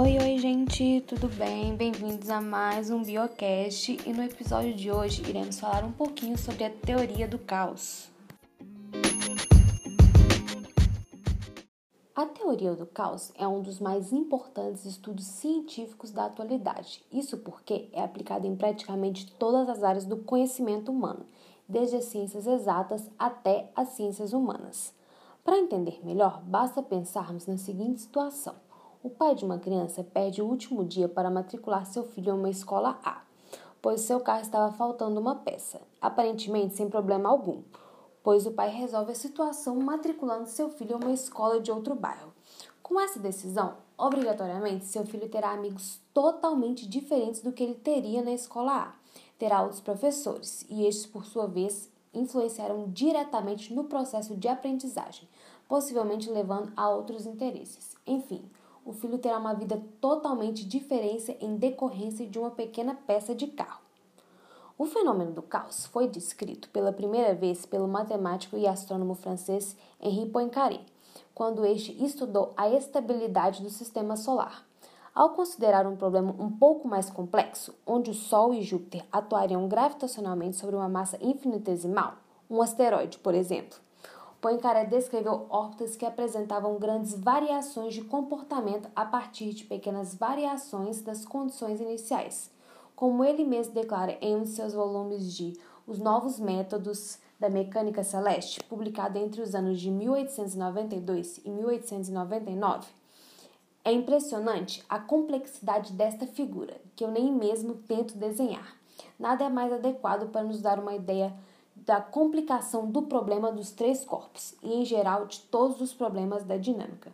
Oi, oi, gente, tudo bem? Bem-vindos a mais um Biocast e no episódio de hoje iremos falar um pouquinho sobre a teoria do caos. A teoria do caos é um dos mais importantes estudos científicos da atualidade. Isso porque é aplicada em praticamente todas as áreas do conhecimento humano, desde as ciências exatas até as ciências humanas. Para entender melhor, basta pensarmos na seguinte situação. O pai de uma criança perde o último dia para matricular seu filho em uma escola A, pois seu carro estava faltando uma peça, aparentemente sem problema algum, pois o pai resolve a situação matriculando seu filho em uma escola de outro bairro. Com essa decisão, obrigatoriamente seu filho terá amigos totalmente diferentes do que ele teria na escola A. Terá outros professores, e estes, por sua vez, influenciarão diretamente no processo de aprendizagem, possivelmente levando a outros interesses. Enfim, o filho terá uma vida totalmente diferente em decorrência de uma pequena peça de carro. O fenômeno do caos foi descrito pela primeira vez pelo matemático e astrônomo francês Henri Poincaré, quando este estudou a estabilidade do sistema solar. Ao considerar um problema um pouco mais complexo, onde o Sol e Júpiter atuariam gravitacionalmente sobre uma massa infinitesimal, um asteroide, por exemplo, Poincaré descreveu órbitas que apresentavam grandes variações de comportamento a partir de pequenas variações das condições iniciais. Como ele mesmo declara em um de seus volumes de Os Novos Métodos da Mecânica Celeste, publicado entre os anos de 1892 e 1899, é impressionante a complexidade desta figura, que eu nem mesmo tento desenhar. Nada é mais adequado para nos dar uma ideia da complicação do problema dos três corpos e, em geral, de todos os problemas da dinâmica.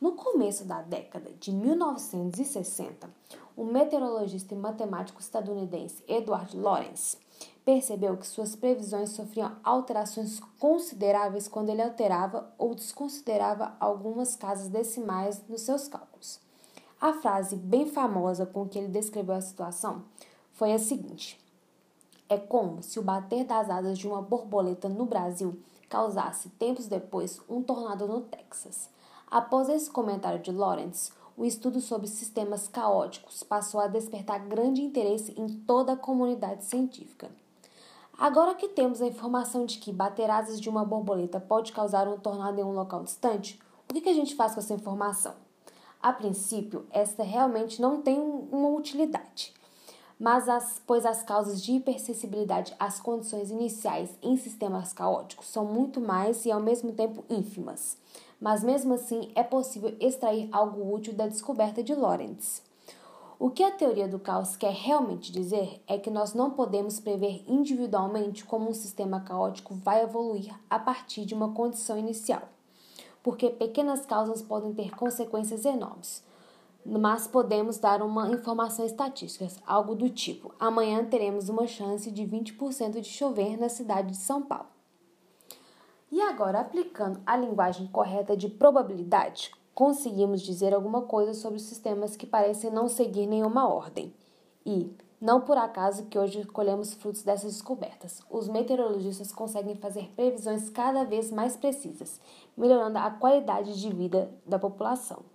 No começo da década de 1960, o meteorologista e matemático estadunidense Edward Lorenz percebeu que suas previsões sofriam alterações consideráveis quando ele alterava ou desconsiderava algumas casas decimais nos seus cálculos. A frase bem famosa com que ele descreveu a situação foi a seguinte: é como se o bater das asas de uma borboleta no Brasil causasse, tempos depois, um tornado no Texas. Após esse comentário de Lawrence, o estudo sobre sistemas caóticos passou a despertar grande interesse em toda a comunidade científica. Agora que temos a informação de que bater asas de uma borboleta pode causar um tornado em um local distante, o que a gente faz com essa informação? A princípio, esta realmente não tem uma utilidade mas as, pois as causas de hipersensibilidade às condições iniciais em sistemas caóticos são muito mais e ao mesmo tempo ínfimas. Mas mesmo assim é possível extrair algo útil da descoberta de Lorentz. O que a teoria do caos quer realmente dizer é que nós não podemos prever individualmente como um sistema caótico vai evoluir a partir de uma condição inicial, porque pequenas causas podem ter consequências enormes mas podemos dar uma informação estatística, algo do tipo: amanhã teremos uma chance de 20% de chover na cidade de São Paulo. E agora, aplicando a linguagem correta de probabilidade, conseguimos dizer alguma coisa sobre sistemas que parecem não seguir nenhuma ordem. E, não por acaso que hoje colhemos frutos dessas descobertas, os meteorologistas conseguem fazer previsões cada vez mais precisas, melhorando a qualidade de vida da população.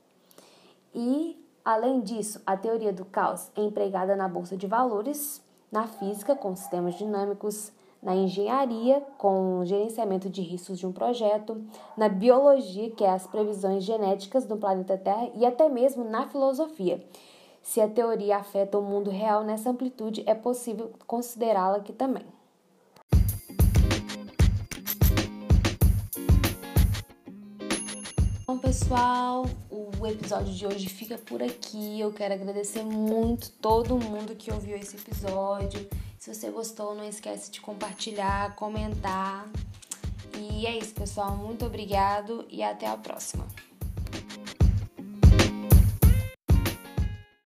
E, além disso, a teoria do caos é empregada na bolsa de valores, na física, com sistemas dinâmicos, na engenharia, com gerenciamento de riscos de um projeto, na biologia, que é as previsões genéticas do planeta Terra, e até mesmo na filosofia. Se a teoria afeta o mundo real nessa amplitude, é possível considerá-la aqui também. Pessoal, o episódio de hoje fica por aqui. Eu quero agradecer muito todo mundo que ouviu esse episódio. Se você gostou, não esquece de compartilhar, comentar. E é isso, pessoal. Muito obrigado e até a próxima.